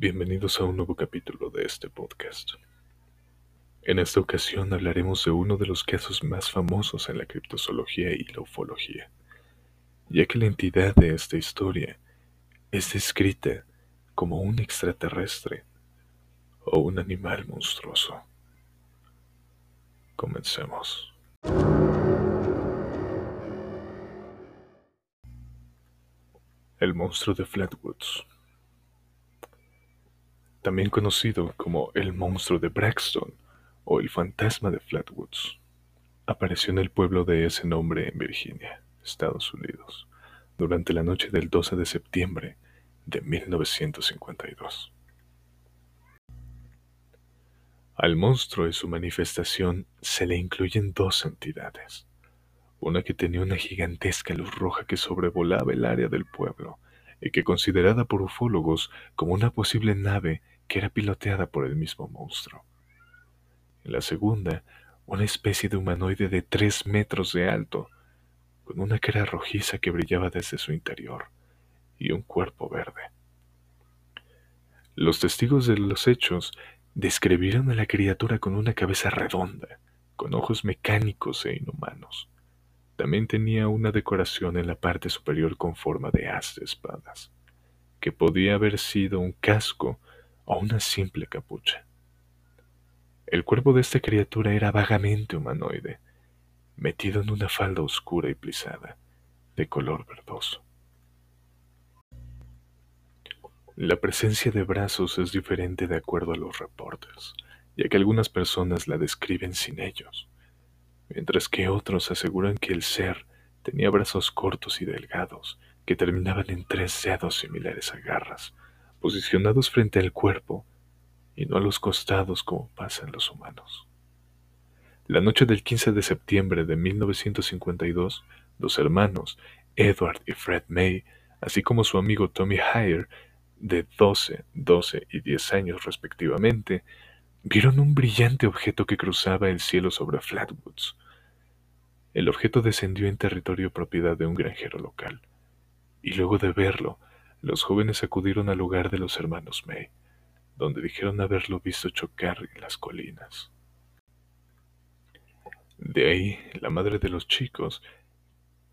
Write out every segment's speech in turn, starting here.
Bienvenidos a un nuevo capítulo de este podcast. En esta ocasión hablaremos de uno de los casos más famosos en la criptozoología y la ufología, ya que la entidad de esta historia es descrita como un extraterrestre o un animal monstruoso. Comencemos. El monstruo de Flatwoods también conocido como el monstruo de Braxton o el fantasma de Flatwoods, apareció en el pueblo de ese nombre en Virginia, Estados Unidos, durante la noche del 12 de septiembre de 1952. Al monstruo y su manifestación se le incluyen dos entidades, una que tenía una gigantesca luz roja que sobrevolaba el área del pueblo y que considerada por ufólogos como una posible nave que era piloteada por el mismo monstruo. En la segunda, una especie de humanoide de tres metros de alto, con una cara rojiza que brillaba desde su interior y un cuerpo verde. Los testigos de los hechos describieron a la criatura con una cabeza redonda, con ojos mecánicos e inhumanos. También tenía una decoración en la parte superior con forma de haz de espadas, que podía haber sido un casco o una simple capucha. El cuerpo de esta criatura era vagamente humanoide, metido en una falda oscura y plisada, de color verdoso. La presencia de brazos es diferente de acuerdo a los reportes, ya que algunas personas la describen sin ellos, mientras que otros aseguran que el ser tenía brazos cortos y delgados que terminaban en tres dedos similares a garras, posicionados frente al cuerpo y no a los costados como pasa en los humanos. La noche del 15 de septiembre de 1952, dos hermanos, Edward y Fred May, así como su amigo Tommy Hire, de 12, 12 y 10 años respectivamente, vieron un brillante objeto que cruzaba el cielo sobre Flatwoods. El objeto descendió en territorio propiedad de un granjero local, y luego de verlo, los jóvenes acudieron al lugar de los hermanos May, donde dijeron haberlo visto chocar en las colinas. De ahí, la madre de los chicos,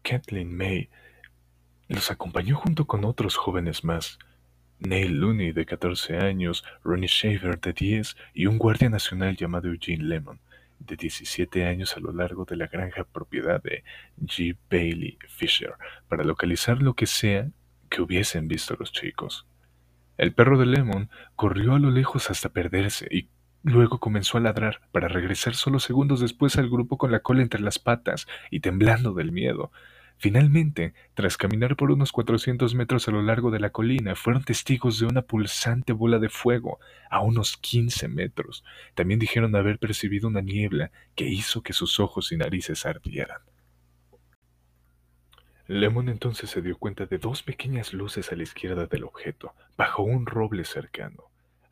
Kathleen May, los acompañó junto con otros jóvenes más, Neil Looney de 14 años, Ronnie Shaver de 10 y un guardia nacional llamado Eugene Lemon de 17 años a lo largo de la granja propiedad de G. Bailey Fisher para localizar lo que sea que hubiesen visto los chicos. El perro de Lemon corrió a lo lejos hasta perderse y luego comenzó a ladrar para regresar solo segundos después al grupo con la cola entre las patas y temblando del miedo. Finalmente, tras caminar por unos 400 metros a lo largo de la colina, fueron testigos de una pulsante bola de fuego a unos 15 metros. También dijeron haber percibido una niebla que hizo que sus ojos y narices ardieran. Lemon entonces se dio cuenta de dos pequeñas luces a la izquierda del objeto, bajo un roble cercano.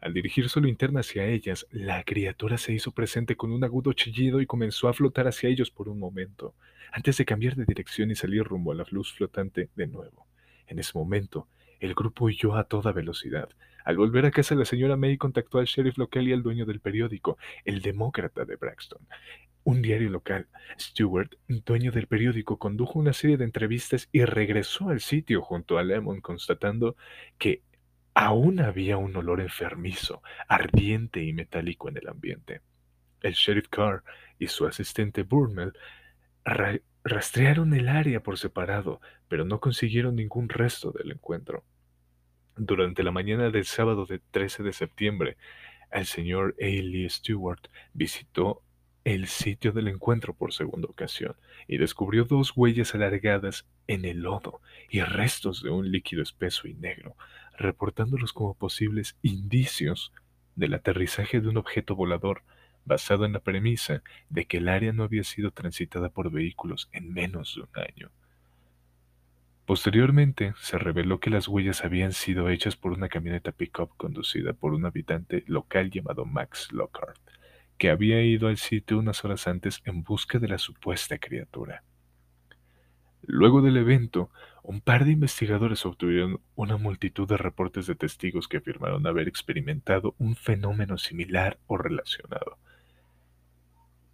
Al dirigir su linterna hacia ellas, la criatura se hizo presente con un agudo chillido y comenzó a flotar hacia ellos por un momento, antes de cambiar de dirección y salir rumbo a la luz flotante de nuevo. En ese momento, el grupo huyó a toda velocidad. Al volver a casa, la señora May contactó al sheriff local y al dueño del periódico, el demócrata de Braxton. Un diario local, Stewart, dueño del periódico, condujo una serie de entrevistas y regresó al sitio junto a Lemon constatando que aún había un olor enfermizo, ardiente y metálico en el ambiente. El sheriff Carr y su asistente Burnell rastrearon el área por separado, pero no consiguieron ningún resto del encuentro. Durante la mañana del sábado de 13 de septiembre, el señor A. Stewart visitó el sitio del encuentro por segunda ocasión y descubrió dos huellas alargadas en el lodo y restos de un líquido espeso y negro, reportándolos como posibles indicios del aterrizaje de un objeto volador basado en la premisa de que el área no había sido transitada por vehículos en menos de un año. Posteriormente, se reveló que las huellas habían sido hechas por una camioneta pickup conducida por un habitante local llamado Max Lockhart, que había ido al sitio unas horas antes en busca de la supuesta criatura. Luego del evento, un par de investigadores obtuvieron una multitud de reportes de testigos que afirmaron haber experimentado un fenómeno similar o relacionado.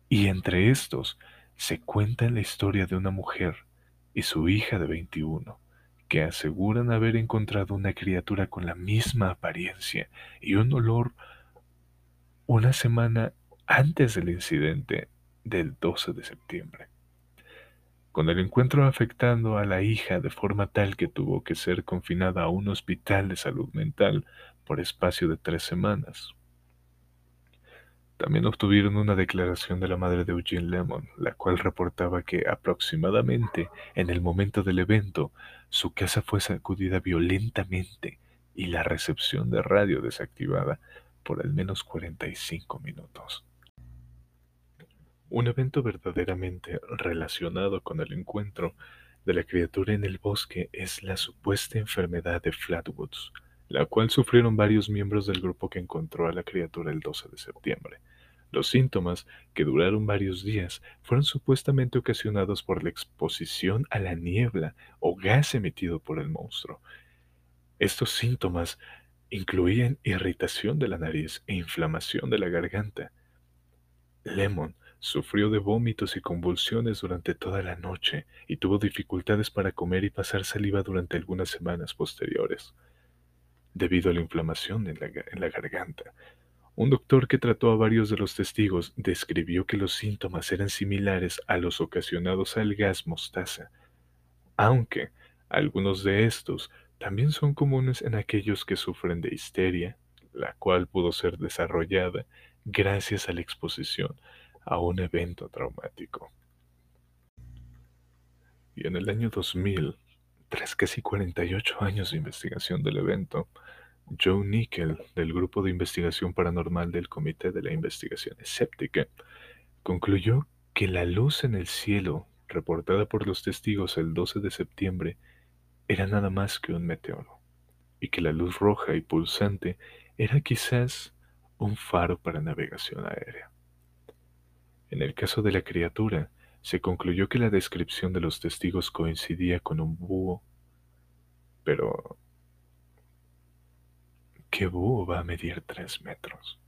Y entre estos se cuenta la historia de una mujer y su hija de 21, que aseguran haber encontrado una criatura con la misma apariencia y un olor una semana antes del incidente del 12 de septiembre con el encuentro afectando a la hija de forma tal que tuvo que ser confinada a un hospital de salud mental por espacio de tres semanas. También obtuvieron una declaración de la madre de Eugene Lemon, la cual reportaba que aproximadamente en el momento del evento su casa fue sacudida violentamente y la recepción de radio desactivada por al menos 45 minutos. Un evento verdaderamente relacionado con el encuentro de la criatura en el bosque es la supuesta enfermedad de Flatwoods, la cual sufrieron varios miembros del grupo que encontró a la criatura el 12 de septiembre. Los síntomas, que duraron varios días, fueron supuestamente ocasionados por la exposición a la niebla o gas emitido por el monstruo. Estos síntomas incluían irritación de la nariz e inflamación de la garganta. Lemon Sufrió de vómitos y convulsiones durante toda la noche y tuvo dificultades para comer y pasar saliva durante algunas semanas posteriores, debido a la inflamación en la, garganta. Un doctor que trató a varios de los testigos describió que los síntomas eran similares a los ocasionados al gas mostaza, aunque algunos de estos también son comunes en aquellos que sufren de histeria, la cual pudo ser desarrollada gracias a la exposición a un evento traumático. Y en el año 2000, tras casi 48 años de investigación del evento, Joe Nickel, del Grupo de Investigación Paranormal del Comité de la Investigación Escéptica, concluyó que la luz en el cielo, reportada por los testigos el 12 de septiembre, era nada más que un meteoro, y que la luz roja y pulsante era quizás un faro para navegación aérea. En el caso de la criatura, se concluyó que la descripción de los testigos coincidía con un búho. Pero... ¿Qué búho va a medir tres metros?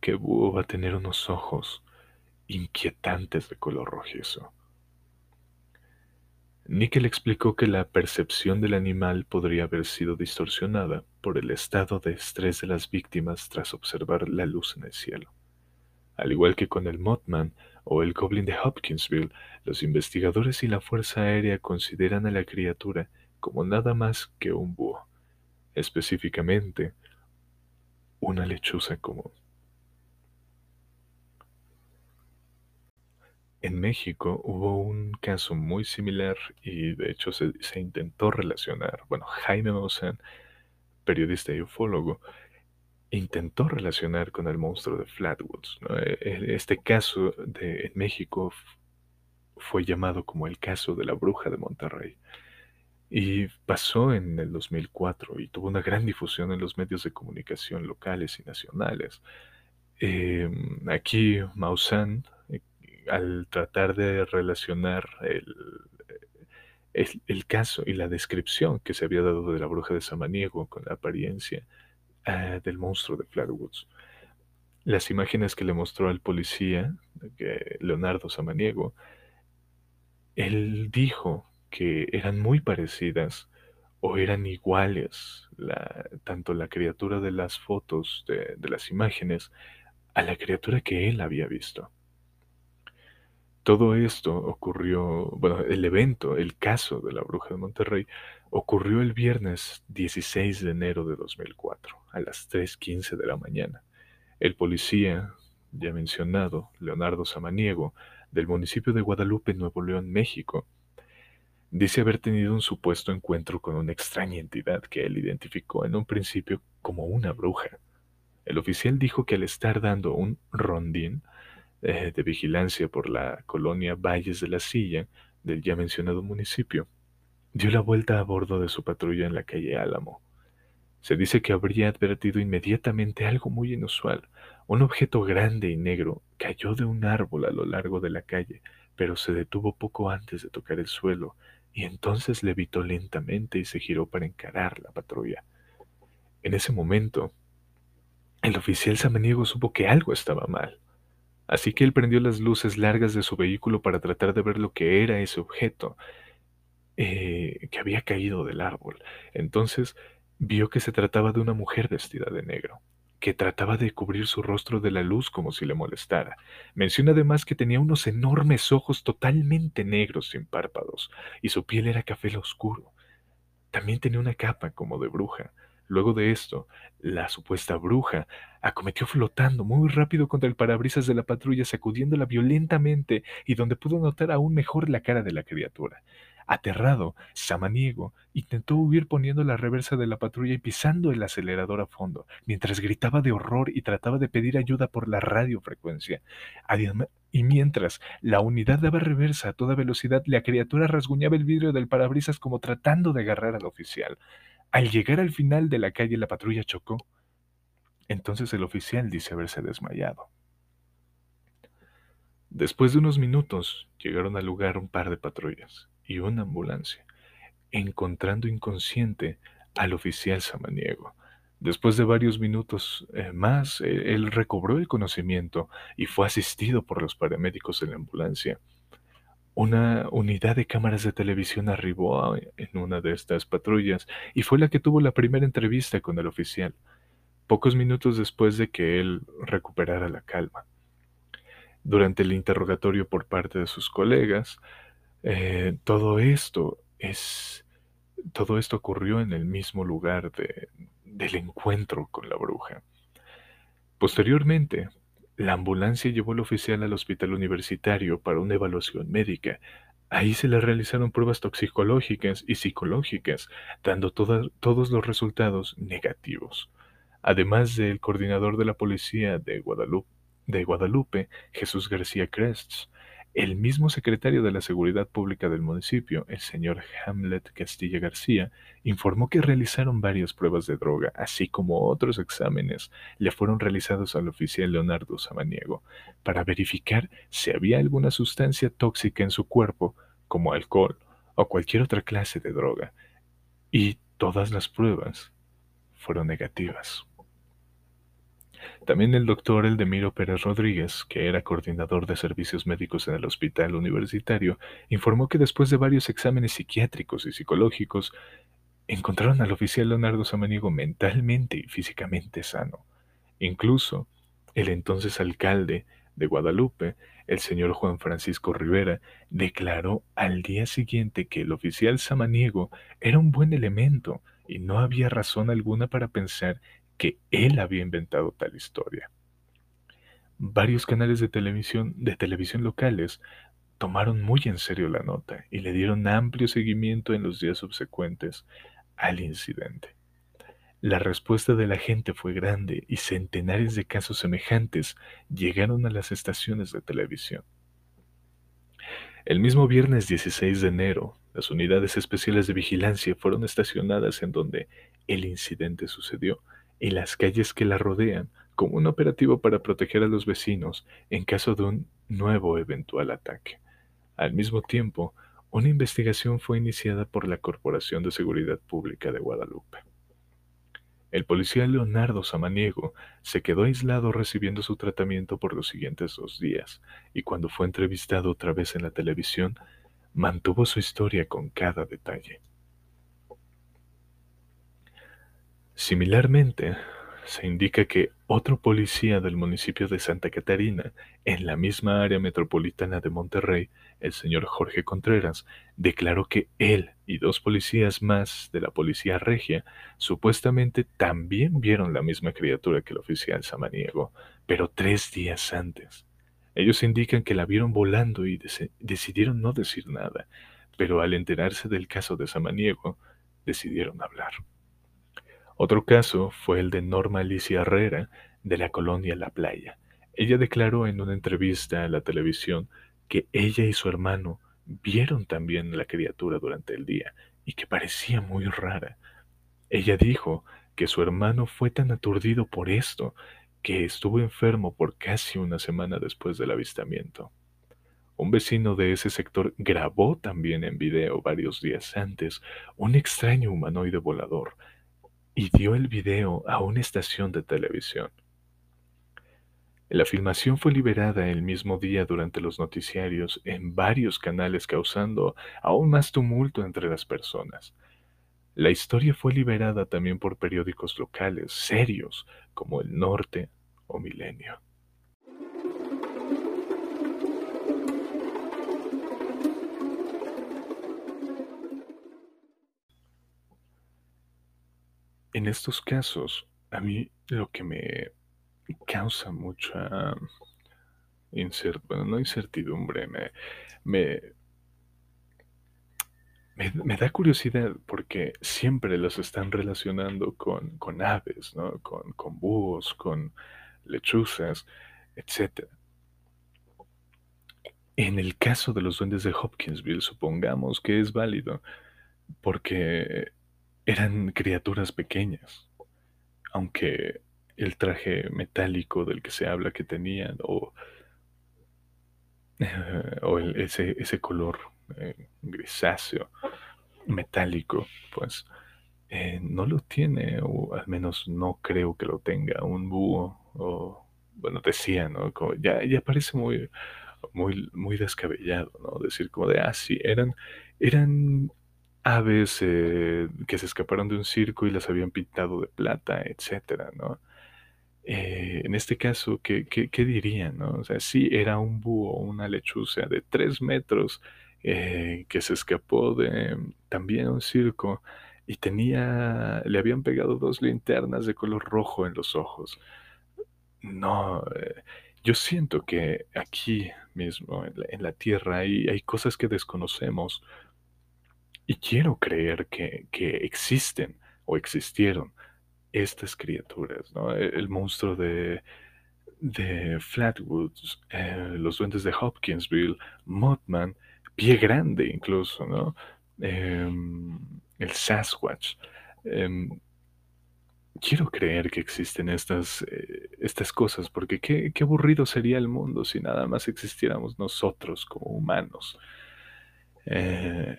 ¿Qué búho va a tener unos ojos inquietantes de color rojizo? Nickel explicó que la percepción del animal podría haber sido distorsionada por el estado de estrés de las víctimas tras observar la luz en el cielo. Al igual que con el Mothman o el Goblin de Hopkinsville, los investigadores y la Fuerza Aérea consideran a la criatura como nada más que un búho, específicamente una lechuza común. En México hubo un caso muy similar y de hecho se, intentó relacionar, bueno, Jaime Maussan, periodista y ufólogo, intentó relacionar con el monstruo de Flatwoods. E, e, este caso en México fue llamado como el caso de la bruja de Monterrey. Y pasó en el 2004 y tuvo una gran difusión en los medios de comunicación locales y nacionales. Em, aquí Maussan, eh, al tratar de relacionar el, el, caso y la descripción que se había dado de la bruja de Samaniego con la apariencia Ah, del monstruo de Flatwoods. Las imágenes que le mostró al policía, Leonardo Samaniego, él dijo que eran muy parecidas o eran iguales, tanto la criatura de las fotos, de, de las imágenes, a la criatura que él había visto. Todo esto ocurrió, bueno, el evento, el caso de la bruja de Monterrey, ocurrió el viernes 16 de enero de 2004, a las 3.15 de la mañana. El policía, ya mencionado, Leonardo Samaniego, del municipio de Guadalupe, Nuevo León, México, dice haber tenido un supuesto encuentro con una extraña entidad que él identificó en un principio como una bruja. El oficial dijo que al estar dando un rondín eh, de vigilancia por la colonia Valles de la Silla del ya mencionado municipio, dio la vuelta a bordo de su patrulla en la calle Álamo. Se dice que habría advertido inmediatamente algo muy inusual. Un objeto grande y negro cayó de un árbol a lo largo de la calle, pero se detuvo poco antes de tocar el suelo y entonces levitó lentamente y se giró para encarar la patrulla. En ese momento, el oficial samaniego supo que algo estaba mal, así que él prendió las luces largas de su vehículo para tratar de ver lo que era ese objeto eh, que había caído del árbol. Entonces vio que se trataba de una mujer vestida de negro que trataba de cubrir su rostro de la luz como si le molestara. Menciona además que tenía unos enormes ojos totalmente negros sin párpados, y su piel era café oscuro. También tenía una capa como de bruja. Luego de esto, la supuesta bruja acometió flotando muy rápido contra el parabrisas de la patrulla, sacudiéndola violentamente y donde pudo notar aún mejor la cara de la criatura. Aterrado, Samaniego intentó huir poniendo la reversa de la patrulla y pisando el acelerador a fondo, mientras gritaba de horror y trataba de pedir ayuda por la radiofrecuencia. Y mientras la unidad daba reversa a toda velocidad, la criatura rasguñaba el vidrio del parabrisas como tratando de agarrar al oficial. Al llegar al final de la calle, la patrulla chocó. Entonces el oficial dice haberse desmayado. Después de unos minutos, llegaron al lugar un par de patrullas y una ambulancia, encontrando inconsciente al oficial samaniego. Después de varios minutos eh, más, eh, él recobró el conocimiento y fue asistido por los paramédicos de la ambulancia. Una unidad de cámaras de televisión arribó en una de estas patrullas y fue la que tuvo la primera entrevista con el oficial, pocos minutos después de que él recuperara la calma. Durante el interrogatorio por parte de sus colegas, eh, todo esto es, todo esto ocurrió en el mismo lugar del encuentro con la bruja. Posteriormente, la ambulancia llevó al oficial al hospital universitario para una evaluación médica. Ahí se le realizaron pruebas toxicológicas y psicológicas, dando todos los resultados negativos. Además del coordinador de la policía de Guadalupe, de Guadalupe Jesús García Crests, el mismo secretario de la Seguridad Pública del municipio, el señor Hamlet Castilla García, informó que realizaron varias pruebas de droga, así como otros exámenes le fueron realizados al oficial Leonardo Samaniego para verificar si había alguna sustancia tóxica en su cuerpo, como alcohol o cualquier otra clase de droga, y todas las pruebas fueron negativas. También el doctor Eldemiro Pérez Rodríguez, que era coordinador de servicios médicos en el hospital universitario, informó que después de varios exámenes psiquiátricos y psicológicos, encontraron al oficial Leonardo Samaniego mentalmente y físicamente sano. Incluso, el entonces alcalde de Guadalupe, el señor Juan Francisco Rivera, declaró al día siguiente que el oficial Samaniego era un buen elemento y no había razón alguna para pensar que él había inventado tal historia. Varios canales de televisión, de televisión locales tomaron muy en serio la nota y le dieron amplio seguimiento en los días subsecuentes al incidente. La respuesta de la gente fue grande y centenares de casos semejantes llegaron a las estaciones de televisión. El mismo viernes 16 de enero, las unidades especiales de vigilancia fueron estacionadas en donde el incidente sucedió y las calles que la rodean como un operativo para proteger a los vecinos en caso de un nuevo eventual ataque. Al mismo tiempo, una investigación fue iniciada por la Corporación de Seguridad Pública de Guadalupe. El policía Leonardo Samaniego se quedó aislado recibiendo su tratamiento por los siguientes dos días, y cuando fue entrevistado otra vez en la televisión, mantuvo su historia con cada detalle. Similarmente, se indica que otro policía del municipio de Santa Catarina, en la misma área metropolitana de Monterrey, el señor Jorge Contreras, declaró que él y dos policías más de la policía regia supuestamente también vieron la misma criatura que el oficial samaniego, pero tres días antes. Ellos indican que la vieron volando y decidieron no decir nada, pero al enterarse del caso de Samaniego, decidieron hablar. Otro caso fue el de Norma Alicia Herrera, de la colonia La Playa. Ella declaró en una entrevista a la televisión que ella y su hermano vieron también la criatura durante el día y que parecía muy rara. Ella dijo que su hermano fue tan aturdido por esto que estuvo enfermo por casi una semana después del avistamiento. Un vecino de ese sector grabó también en video varios días antes un extraño humanoide volador y dio el video a una estación de televisión. La filmación fue liberada el mismo día durante los noticiarios en varios canales causando aún más tumulto entre las personas. La historia fue liberada también por periódicos locales serios como El Norte o Milenio. En estos casos, a mí lo que me causa mucha incertidumbre, me, me, da curiosidad porque siempre los están relacionando con, con aves, ¿no? con, con búhos, con lechuzas, etc. En el caso de los duendes de Hopkinsville, supongamos que es válido, porque eran criaturas pequeñas, aunque el traje metálico del que se habla que tenían, o, o ese, ese color eh, grisáceo, metálico, pues eh, no lo tiene, o al menos no creo que lo tenga, un búho, o bueno, decía, ¿no? ya, ya parece muy, muy, muy descabellado, ¿no? Decir como de, ah, sí, eran, eran aves eh, que se escaparon de un circo y las habían pintado de plata, etcétera, ¿no? Eh, en este caso, ¿qué, dirían? O sea, sí era un búho, una lechuza de tres metros eh, que se escapó de también un circo y tenía, le habían pegado dos linternas de color rojo en los ojos. No, yo siento que aquí mismo, en la, Tierra, hay, cosas que desconocemos y quiero creer que, que existen o existieron estas criaturas, ¿no? E, el, monstruo de, de Flatwoods, eh, los duendes de Hopkinsville, Mothman, Pie Grande incluso, ¿no? Em, el Sasquatch. Em, quiero creer que existen estas, eh, estas cosas, porque qué, qué, aburrido sería el mundo si nada más existiéramos nosotros como humanos. Eh,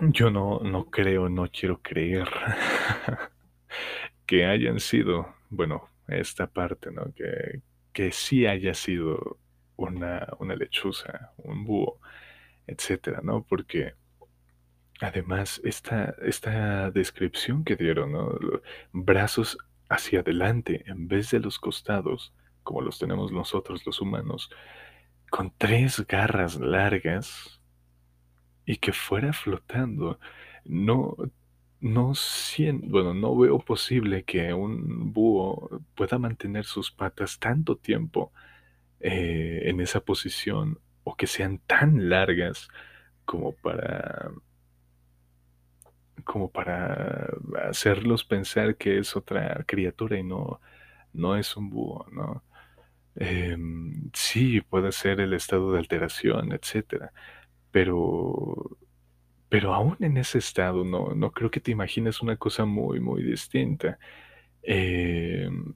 Yo no, no creo, no quiero creer que hayan sido, bueno, esta parte, ¿no? Que, que sí haya sido una, una lechuza, un búho, etcétera, ¿no? Porque además esta, esta descripción que dieron, ¿no? Brazos hacia adelante en vez de los costados, como los tenemos nosotros los humanos, con tres garras largas, y que fuera flotando. No, no siento, bueno, no veo posible que un búho pueda mantener sus patas tanto tiempo eh, en esa posición o que sean tan largas como para como para hacerlos pensar que es otra criatura y no, no es un búho, ¿no? Em, sí, puede ser el estado de alteración, etcétera, pero, pero aún en ese estado, no, no creo que te imagines una cosa muy, muy distinta. Em,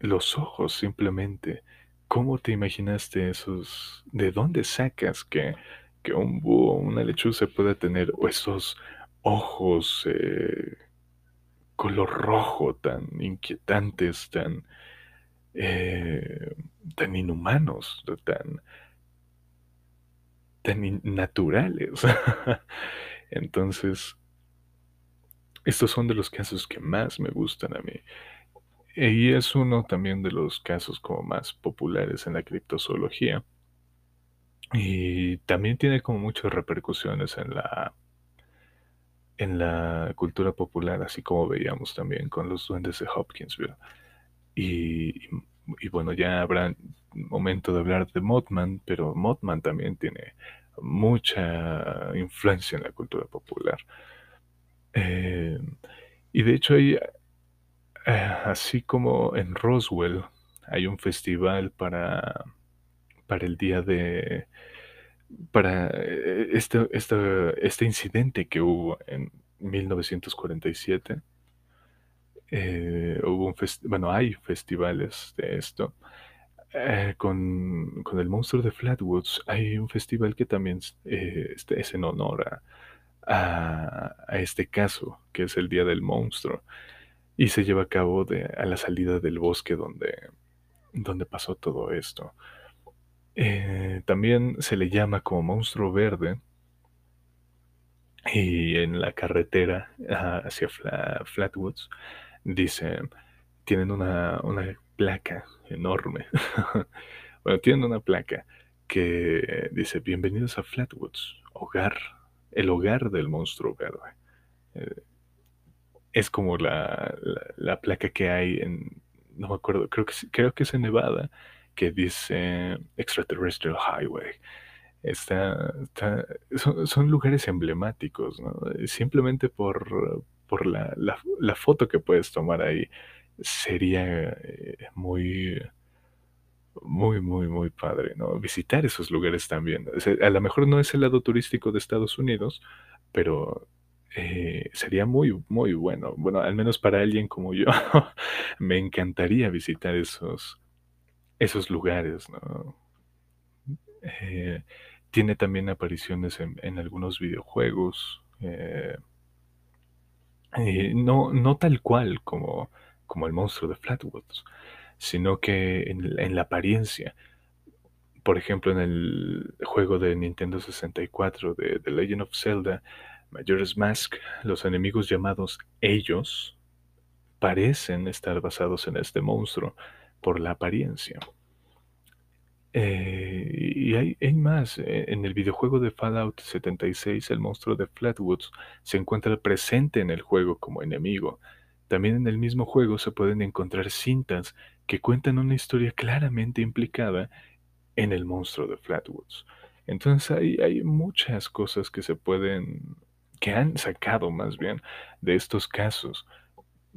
los ojos, simplemente. ¿Cómo te imaginaste esos? ¿De dónde sacas que, que un búho, una lechuza pueda tener esos ojos eh, color rojo tan inquietantes, tan, eh, tan inhumanos, tan, tan naturales. Entonces, estos son de los casos que más me gustan a mí. Y es uno también de los casos como más populares en la criptozoología. Y también tiene como muchas repercusiones en la en la cultura popular, así como veíamos también con los duendes de Hopkinsville. Y, bueno, ya habrá momento de hablar de Mothman, pero Mothman también tiene mucha influencia en la cultura popular. Eh, y de hecho hay, eh, así como en Roswell, hay un festival para, para el día de, para eh, este, este, este incidente que hubo en 1947. Hubo un bueno, hay festivales de esto eh, con, con el monstruo de Flatwoods hay un festival que también eh, este, es en honor a, a, este caso, que es el Día del Monstruo, y se lleva a cabo de, a la salida del bosque donde, donde pasó todo esto. Eh, también se le llama como monstruo verde y en la carretera hacia Fla- Flatwoods dicen, tienen una, una placa enorme. Bueno, tienen una placa que dice, bienvenidos a Flatwoods, hogar, el hogar del monstruo verde. Eh, es como la, la, la placa que hay en, no me acuerdo, creo que, creo que es en Nevada, que dice Extraterrestrial Highway. Está- son, son lugares emblemáticos, ¿no? Simplemente por, por la, la- foto que puedes tomar ahí, sería eh, muy, muy, muy, muy padre, ¿no? Visitar esos lugares también. A lo mejor no es el lado turístico de Estados Unidos, pero eh, sería muy, muy bueno. Bueno, al menos para alguien como yo, me encantaría visitar esos, esos lugares, ¿no? Eh, tiene también apariciones en, en algunos videojuegos. eh, eh, no, no tal cual como, como el monstruo de Flatwoods, sino que en, en la apariencia. Por ejemplo, en el juego de Nintendo 64 de The Legend of Zelda, Majora's Mask, los enemigos llamados ellos parecen estar basados en este monstruo por la apariencia. Eh, y hay, más. Eh, En el videojuego de Fallout 76, el monstruo de Flatwoods se encuentra presente en el juego como enemigo. También en el mismo juego se pueden encontrar cintas que cuentan una historia claramente implicada en el monstruo de Flatwoods. Entonces hay, hay muchas cosas que se pueden, que han sacado más bien de estos casos.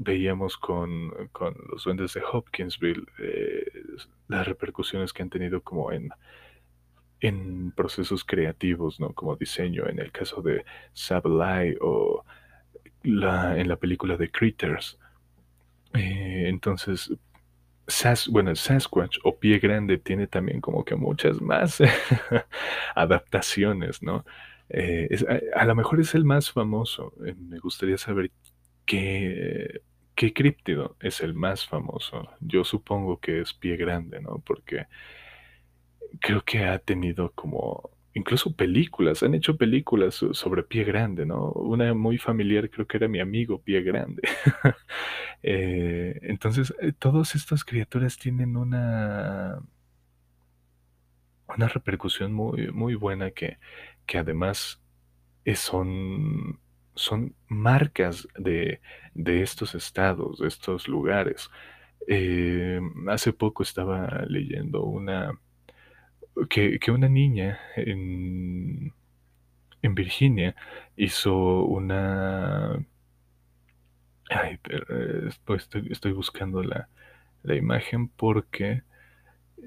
Veíamos con, con los duendes de Hopkinsville eh, las repercusiones que han tenido como en, en procesos creativos, ¿no? Como diseño, en el caso de Sableye o la, en la película de Critters. Eh, entonces, Sas, bueno, Sasquatch o Pie Grande tiene también como que muchas más adaptaciones, ¿no? Eh, a, lo mejor es el más famoso. Me gustaría saber qué, qué críptido es el más famoso. Yo supongo que es Pie Grande, ¿no? Porque creo que ha tenido como incluso películas, han hecho películas so- sobre Pie Grande, ¿no? Una muy familiar creo que era mi amigo Pie Grande. Eh, entonces, eh, todas estas criaturas tienen una, una repercusión muy, muy buena que, que además son, son marcas de, de estos estados, de estos lugares. Eh, hace poco estaba leyendo una que, que una niña en, en Virginia hizo una... Ay, eh, estoy- estoy buscando la, la imagen porque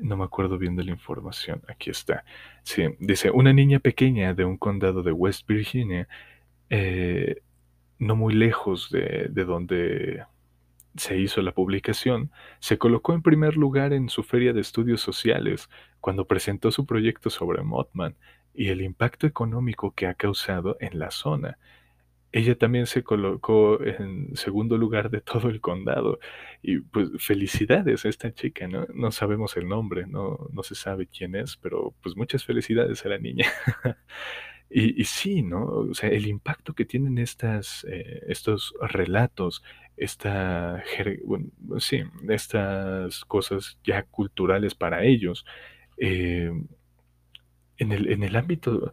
no me acuerdo bien de la información. Aquí está. Sí, dice, una niña pequeña de un condado de West Virginia, eh, no muy lejos de, de donde se hizo la publicación, se colocó en primer lugar en su feria de estudios sociales cuando presentó su proyecto sobre Mothman y el impacto económico que ha causado en la zona. Ella también se colocó en segundo lugar de todo el condado. Y pues felicidades a esta chica, ¿no? No sabemos el nombre, no, no se sabe quién es, pero pues muchas felicidades a la niña. Y, y sí, ¿no? O sea, el impacto que tienen estas, eh, estos relatos, esta, sí, estas cosas ya culturales para ellos, eh, en el, en el ámbito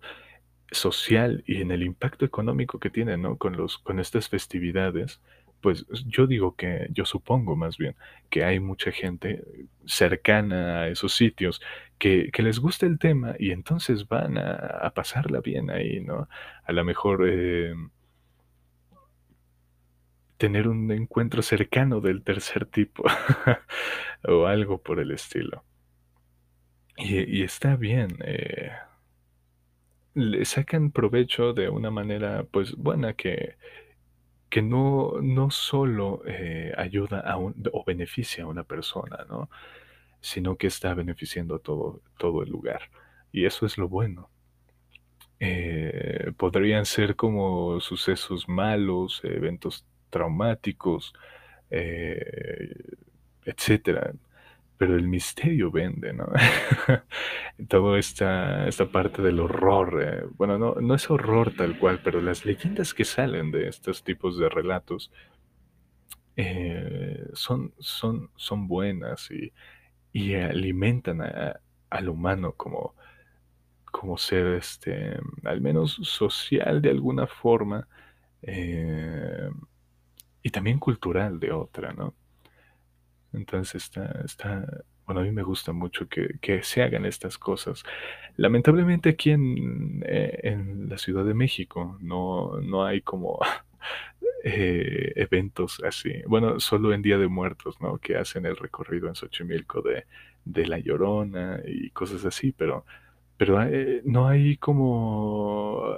social y en el impacto económico que tienen, ¿no? Con los, con estas festividades, pues yo digo que, yo supongo más bien, que hay mucha gente cercana a esos sitios que, que les gusta el tema y entonces van a, pasarla bien ahí, ¿no? A lo mejor eh, tener un encuentro cercano del tercer tipo o algo por el estilo. Y, y está bien, eh, le sacan provecho de una manera, pues, buena que, que no, no solo eh, ayuda a un, o beneficia a una persona, ¿no? sino que está beneficiando a todo, todo el lugar. Y eso es lo bueno. Eh, podrían ser como sucesos malos, eventos traumáticos, eh, etcétera. Pero el misterio vende, ¿no? Toda esta, esta parte del horror. Eh, bueno, no, no es horror tal cual, pero las leyendas que salen de estos tipos de relatos eh, son, son, son buenas y, y alimentan a- al humano como, como ser, este, al menos social de alguna forma, eh, y también cultural de otra, ¿no? Entonces está, está, bueno, a mí me gusta mucho que, que se hagan estas cosas. Lamentablemente aquí en, eh, en la Ciudad de México no, no hay como eh, eventos así. Bueno, solo en Día de Muertos, ¿no? Que hacen el recorrido en Xochimilco de, de La Llorona y cosas así, pero, pero eh, no hay como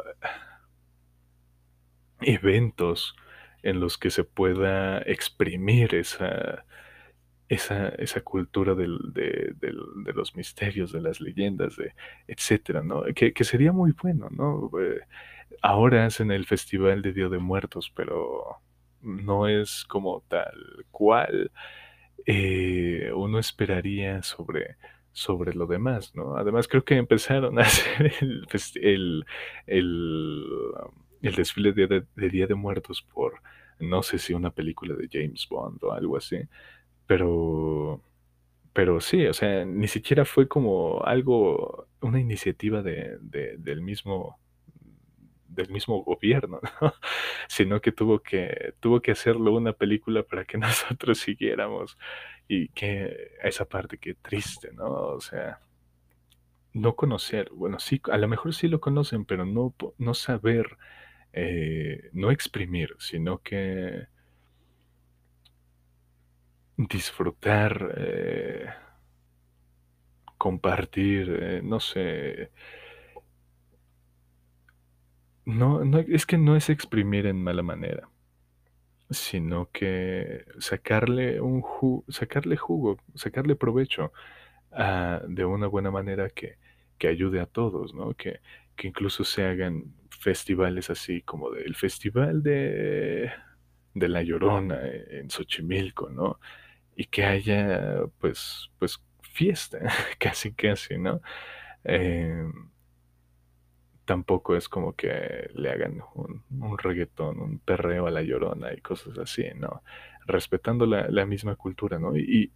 eventos en los que se pueda exprimir esa, esa, esa cultura del, de, de los misterios, de las leyendas, de, etcétera, ¿no? Que, que sería muy bueno, ¿no? Eh, ahora hacen el Festival de Día de Muertos, pero no es como tal cual eh, uno esperaría sobre, sobre lo demás, ¿no? Además, creo que empezaron a hacer el, el, el, desfile de, de- de Día de Muertos por, no sé si una película de James Bond o algo así, pero, pero sí, o sea, ni siquiera fue como algo, una iniciativa de, de- del mismo, del mismo gobierno, ¿no? Sino que tuvo que, tuvo que hacerlo una película para que nosotros siguiéramos. Y que esa parte que triste, ¿no? O sea, no conocer, bueno, sí, a lo mejor sí lo conocen, pero no, no saber, eh, no exprimir, sino que disfrutar, eh, compartir, eh, no sé, no, no, es que no es exprimir en mala manera, sino que sacarle un ju- sacarle jugo, sacarle provecho de una buena manera que, que ayude a todos, ¿no? Que, que incluso se hagan festivales así como del Festival de, de La Llorona en Xochimilco, ¿no? Y que haya, pues, pues fiesta, casi casi, ¿no? Eh, tampoco es como que le hagan un, un reggaetón, un perreo a la llorona y cosas así, ¿no? Respetando la, la misma cultura, ¿no? Y,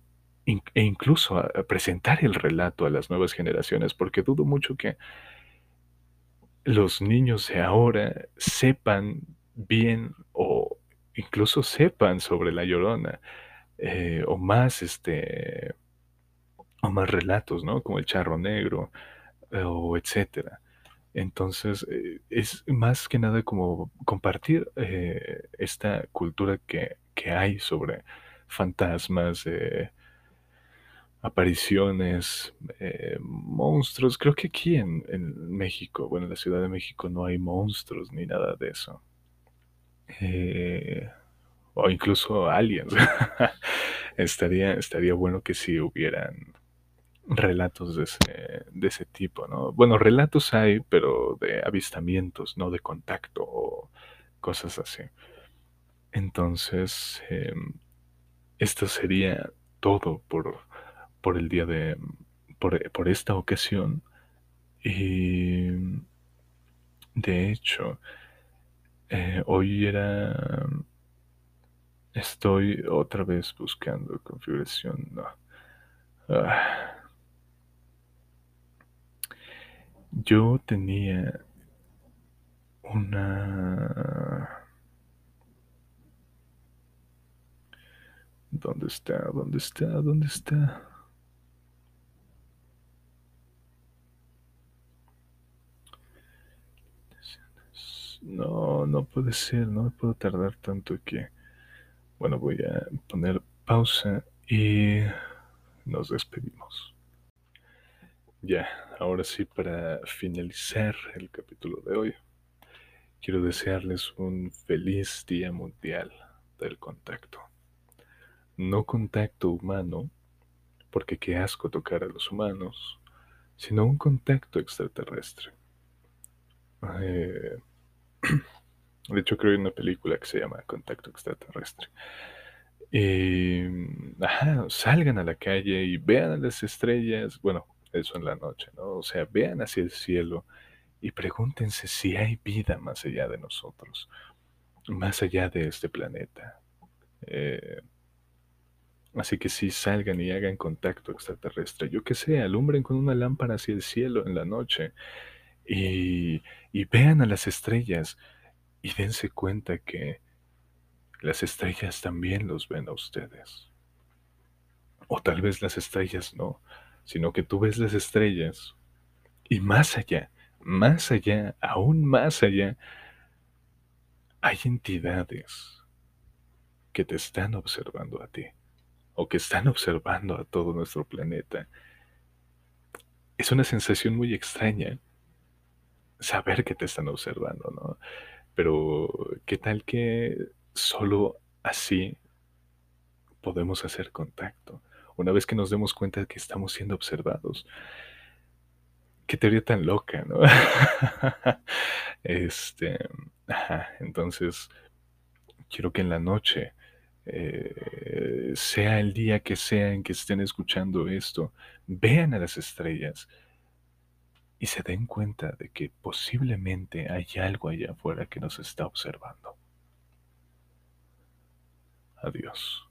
e incluso presentar el relato a las nuevas generaciones, porque dudo mucho que los niños de ahora sepan bien o incluso sepan sobre la llorona, eh, o más, este, o más relatos, ¿no? Como el charro negro, eh, o etcétera. Entonces, eh, es más que nada como compartir esta cultura que, que hay sobre fantasmas, apariciones, monstruos. Creo que aquí en, en México, bueno, en la Ciudad de México no hay monstruos ni nada de eso. Eh, o incluso aliens. Estaría, estaría bueno que sí hubieran relatos de ese, de ese tipo, ¿no? Bueno, relatos hay, pero de avistamientos, no de contacto o cosas así. Entonces, eh, esto sería todo por, por el día de, por, por esta ocasión. Y de hecho, eh, hoy era, estoy otra vez buscando configuración, no. Ah, yo tenía una... ¿Dónde está? ¿Dónde está? ¿Dónde está? No, no puede ser, no me puedo tardar tanto aquí. Bueno, voy a poner pausa y nos despedimos. Ya, ahora sí, para finalizar el capítulo de hoy, quiero desearles un feliz Día Mundial del Contacto. No contacto humano, porque qué asco tocar a los humanos, sino un contacto extraterrestre. Eh, de hecho, creo en una película que se llama Contacto Extraterrestre. Y, ajá, salgan a la calle y vean las estrellas, bueno, eso en la noche, ¿no? O sea, vean hacia el cielo y pregúntense si hay vida más allá de nosotros, más allá de este planeta. Eh, así que sí, salgan y hagan contacto extraterrestre. Yo que sé, alumbren con una lámpara hacia el cielo en la noche y vean a las estrellas y dense cuenta que las estrellas también los ven a ustedes. O tal vez las estrellas no, sino que tú ves las estrellas y más allá, más allá, aún más allá, hay entidades que te están observando a ti o que están observando a todo nuestro planeta. Es una sensación muy extraña saber que te están observando, ¿no? Pero, ¿qué tal que solo así podemos hacer contacto? Una vez que nos demos cuenta de que estamos siendo observados. Qué teoría tan loca, ¿no? este, entonces, quiero que en la noche, eh, sea el día que sea en que estén escuchando esto, vean a las estrellas y se den cuenta de que posiblemente hay algo allá afuera que nos está observando. Adiós.